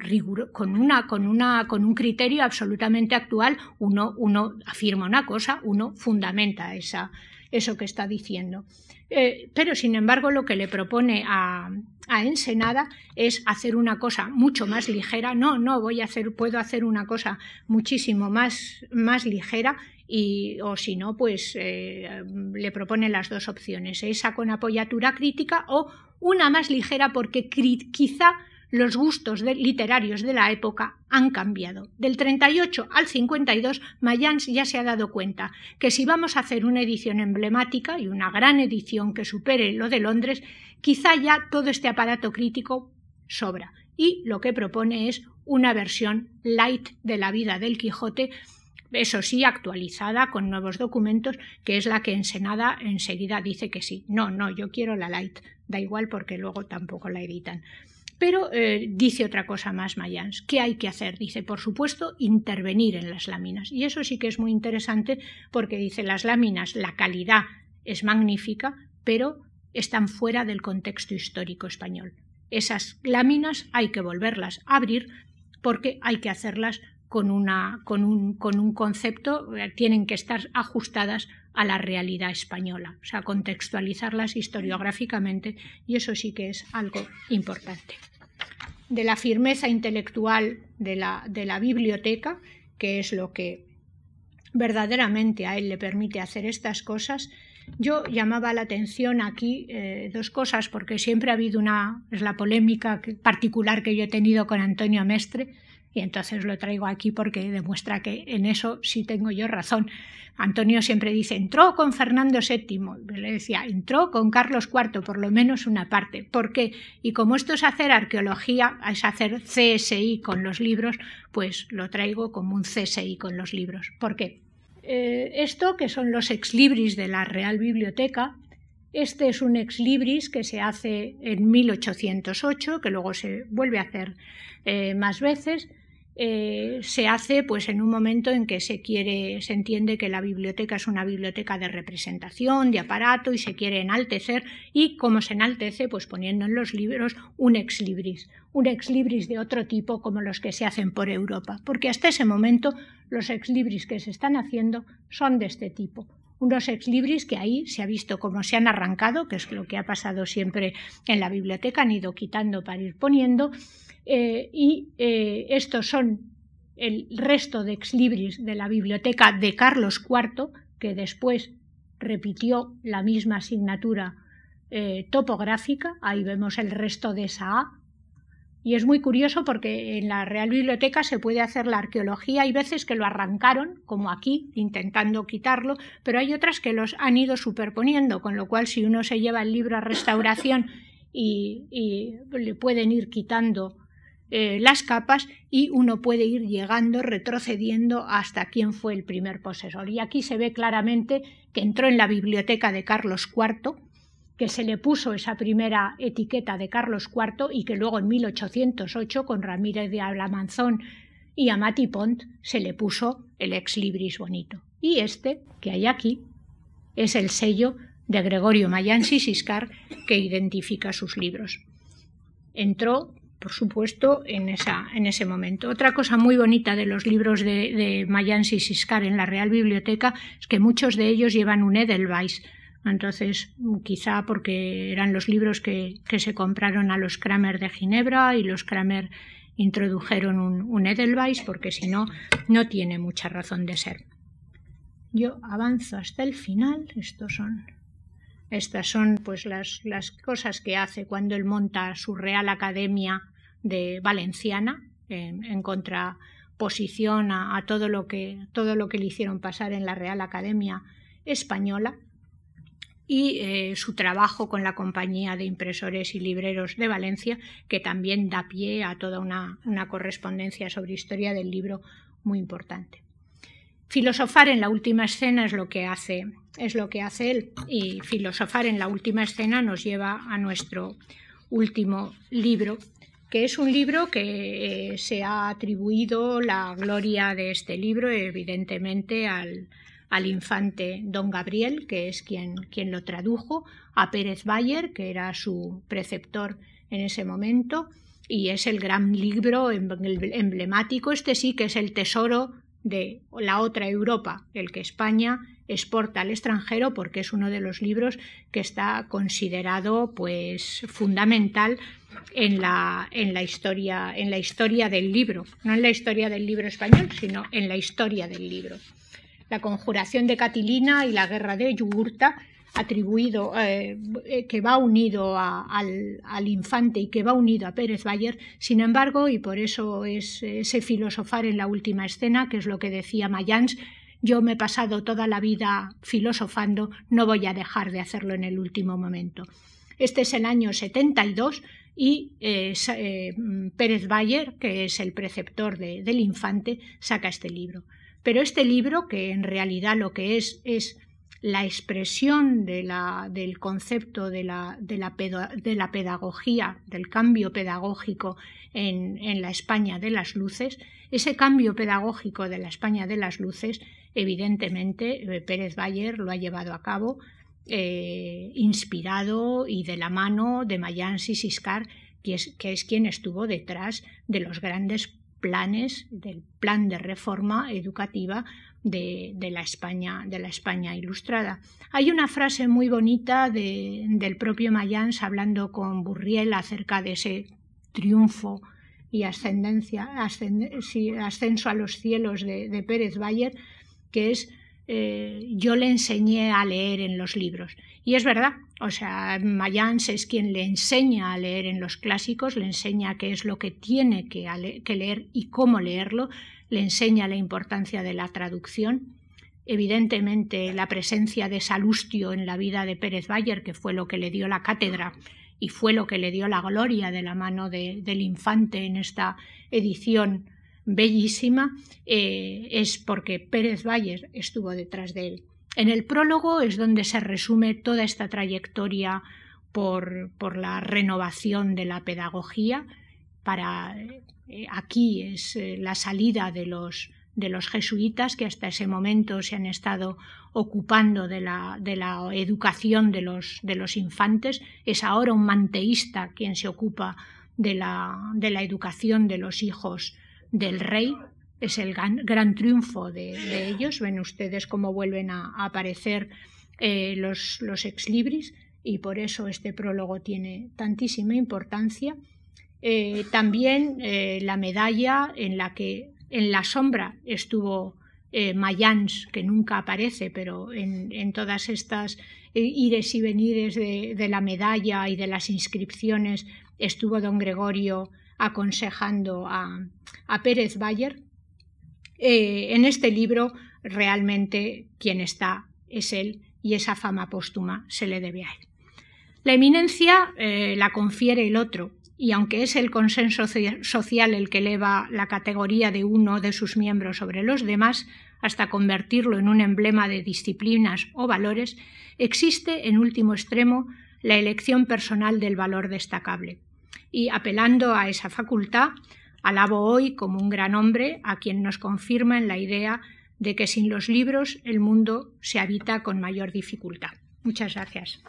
con, una, con, una, con un criterio absolutamente actual. Uno, uno afirma una cosa, uno fundamenta esa, eso que está diciendo. Eh, pero, sin embargo, lo que le propone a, a, Ensenada es hacer una cosa mucho más ligera. No, no, voy a hacer, puedo hacer una cosa muchísimo más, más ligera y, o si no, pues eh, le propone las dos opciones, esa con apoyatura crítica o una más ligera porque quizá los gustos literarios de la época han cambiado. Del 38 al 52, Mayans ya se ha dado cuenta que si vamos a hacer una edición emblemática y una gran edición que supere lo de Londres, quizá ya todo este aparato crítico sobra. Y lo que propone es una versión light de la vida del Quijote, eso sí, actualizada con nuevos documentos, que es la que Ensenada enseguida dice que sí. No, no, yo quiero la light. Da igual porque luego tampoco la editan. Pero eh, dice otra cosa más Mayans. ¿Qué hay que hacer? Dice, por supuesto, intervenir en las láminas. Y eso sí que es muy interesante porque dice, las láminas, la calidad es magnífica, pero están fuera del contexto histórico español. Esas láminas hay que volverlas a abrir porque hay que hacerlas con, un, con un concepto, eh, tienen que estar ajustadas a la realidad española, o sea, contextualizarlas historiográficamente y eso sí que es algo importante. De la firmeza intelectual de la, de la biblioteca, que es lo que verdaderamente a él le permite hacer estas cosas, yo llamaba la atención aquí eh, dos cosas, porque siempre ha habido una, es la polémica particular que yo he tenido con Antonio Mestre, y entonces lo traigo aquí porque demuestra que en eso sí tengo yo razón. Antonio siempre dice, entró con Fernando VII, le decía, entró con Carlos IV, por lo menos una parte. ¿Por qué? Y como esto es hacer arqueología, es hacer CSI con los libros, pues lo traigo como un CSI con los libros. ¿Por qué? eh, esto, que son los ex libris de la Real Biblioteca, este es un ex libris que se hace en 1808, que luego se vuelve a hacer eh, más veces, eh, se hace pues en un momento en que se quiere, se entiende que la biblioteca es una biblioteca de representación, de aparato y se quiere enaltecer y cómo se enaltece pues poniendo en los libros un ex libris, un ex libris de otro tipo como los que se hacen por Europa, porque hasta ese momento los ex libris que se están haciendo son de este tipo, unos ex libris que ahí se ha visto cómo se han arrancado, que es lo que ha pasado siempre en la biblioteca, han ido quitando para ir poniendo, eh, y eh, estos son el resto de ex libris de la biblioteca de Carlos IV, que después repitió la misma asignatura eh, topográfica, ahí vemos el resto de esa A, y es muy curioso porque en la Real Biblioteca se puede hacer la arqueología. Hay veces que lo arrancaron, como aquí, intentando quitarlo, pero hay otras que los han ido superponiendo, con lo cual si uno se lleva el libro a restauración y le pueden ir quitando eh, las capas y uno puede ir llegando, retrocediendo hasta quién fue el primer posesor. Y aquí se ve claramente que entró en la biblioteca de Carlos IV, que se le puso esa primera etiqueta de Carlos IV y que luego en 1808 con Ramírez de Ablamanzón y Amati Pont se le puso el ex libris bonito. Y este, que hay aquí, es el sello de Gregorio Mayansi Siscar que identifica sus libros. Entró por supuesto, en, ese momento. Otra cosa muy bonita de los libros de, de Mayans y Siscar en la Real Biblioteca es que muchos de ellos llevan un Edelweiss. Entonces, quizá porque eran los libros que, se compraron a los Kramer de Ginebra y los Kramer introdujeron un, Edelweiss, porque si no, no tiene mucha razón de ser. Yo avanzo hasta el final. Estos son estas son pues las, cosas que hace cuando él monta su Real Academia de Valenciana en, contraposición a, todo, lo que, todo lo que le hicieron pasar en la Real Academia Española y eh, su trabajo con la compañía de impresores y libreros de Valencia, que también da pie a toda una, una correspondencia sobre historia del libro muy importante. Filosofar en la última escena es lo que hace, es lo que hace él, y filosofar en la última escena nos lleva a nuestro último libro, que es un libro que eh, se ha atribuido la gloria de este libro, evidentemente, al, infante don Gabriel, que es quien, quien lo tradujo, a Pérez Bayer, que era su preceptor en ese momento, y es el gran libro em, emblemático, este sí que es el tesoro de la otra Europa, el que España exporta al extranjero porque es uno de los libros que está considerado pues fundamental en la, en la, historia, en la historia del libro, no en la historia del libro español, sino en la historia del libro. La conjuración de Catilina y la guerra de Yugurta, atribuido, eh, que va unido al, al, infante y que va unido a Pérez Bayer, sin embargo, y por eso es ese filosofar en la última escena, que es lo que decía Mayans, yo me he pasado toda la vida filosofando, no voy a dejar de hacerlo en el último momento. Este es el año 72 y eh, eh, Pérez Bayer, que es el preceptor del infante, saca este libro. Pero este libro, que en realidad lo que es es la expresión del concepto de la, pedagogía, del cambio pedagógico en, en, la España de las luces, ese cambio pedagógico de la España de las luces, evidentemente Pérez Bayer lo ha llevado a cabo eh, inspirado y de la mano de Mayans y Siscar, que es, que es quien estuvo detrás de los grandes planes del plan de reforma educativa de, de, la, España, de la España ilustrada. Hay una frase muy bonita de, del propio Mayans hablando con Burriel acerca de ese triunfo y ascendencia, ascenso a los cielos de, de Pérez Bayer, que es eh, yo le enseñé a leer en los libros. Y es verdad, o sea, Mayans es quien le enseña a leer en los clásicos, le enseña qué es lo que tiene que, leer y cómo leerlo, le enseña la importancia de la traducción. Evidentemente, la presencia de Salustio en la vida de Pérez Bayer, que fue lo que le dio la cátedra y fue lo que le dio la gloria de la mano del infante en esta edición bellísima, eh, es porque Pérez Bayer estuvo detrás de él. En el prólogo es donde se resume toda esta trayectoria por, por la renovación de la pedagogía. Para, eh, aquí es eh, la salida de los, de los jesuitas que hasta ese momento se han estado ocupando de la, de la educación de los, de los, infantes. Es ahora un manteísta quien se ocupa de la, de la educación de los hijos del rey. Es el gran, triunfo de, ellos. Ven ustedes cómo vuelven a, aparecer eh, los, los ex libris y por eso este prólogo tiene tantísima importancia. Eh, también eh, la medalla en la que en la sombra estuvo Mayans, que nunca aparece, pero en, todas estas ires y venires de, de, la medalla y de las inscripciones estuvo don Gregorio aconsejando a, Pérez Bayer. Eh, en este libro realmente quien está es él y esa fama póstuma se le debe a él. La eminencia eh, la confiere el otro, y aunque es el consenso social el que eleva la categoría de uno de sus miembros sobre los demás, hasta convertirlo en un emblema de disciplinas o valores, existe, en último extremo, la elección personal del valor destacable y apelando a esa facultad, alabo hoy como un gran hombre a quien nos confirma en la idea de que sin los libros el mundo se habita con mayor dificultad. Muchas gracias.